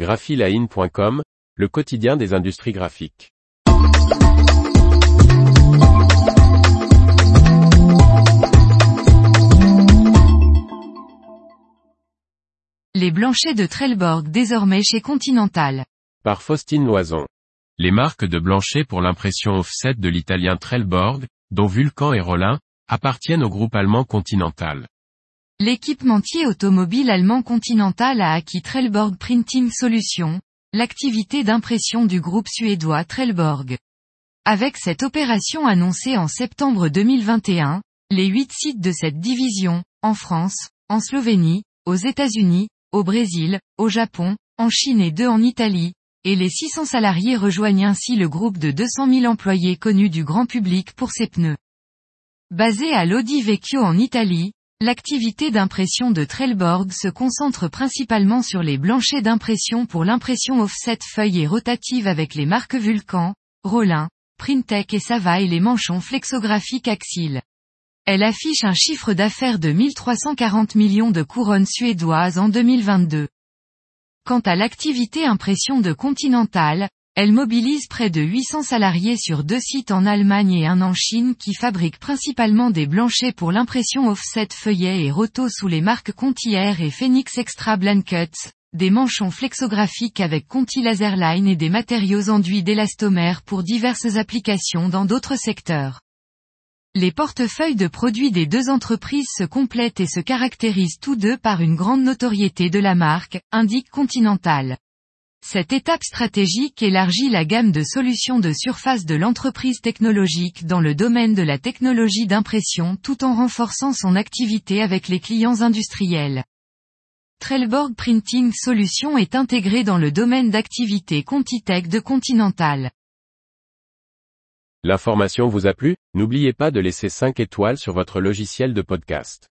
graphiline.com, le quotidien des industries graphiques. Les blanchets de Trelleborg désormais chez Continental. Par Faustine Loison. Les marques de blanchet pour l'impression offset de l'italien Trelleborg, dont Vulcan et Rollin, appartiennent au groupe allemand Continental. L'équipementier automobile allemand Continental a acquis Trelleborg Printing Solutions, l'activité d'impression du groupe suédois Trelleborg. Avec cette opération annoncée en septembre 2021, les huit sites de cette division, en France, en Slovénie, aux États-Unis, au Brésil, au Japon, en Chine et deux en Italie, et les 600 salariés rejoignent ainsi le groupe de 200 000 employés connus du grand public pour ses pneus. Basé à Lodi Vecchio en Italie, l'activité d'impression de Trelleborg se concentre principalement sur les blanchets d'impression pour l'impression offset feuille et rotative avec les marques Vulcan, Rollin, Printec et Sava et les manchons flexographiques Axil. Elle affiche un chiffre d'affaires de 1340 millions de couronnes suédoises en 2022. Quant à l'activité impression de Continental, elle mobilise près de 800 salariés sur deux sites en Allemagne et un en Chine qui fabriquent principalement des blanchets pour l'impression offset feuillet et roto sous les marques Conti Air et Phoenix Extra Blankets, des manchons flexographiques avec Conti Laserline et des matériaux enduits d'élastomère pour diverses applications dans d'autres secteurs. Les portefeuilles de produits des deux entreprises se complètent et se caractérisent tous deux par une grande notoriété de la marque, indique Continental. Cette étape stratégique élargit la gamme de solutions de surface de l'entreprise technologique dans le domaine de la technologie d'impression tout en renforçant son activité avec les clients industriels. Trelleborg Printing Solutions est intégré dans le domaine d'activité Contitech de Continental. L'information vous a plu? N'oubliez pas de laisser 5 étoiles sur votre logiciel de podcast.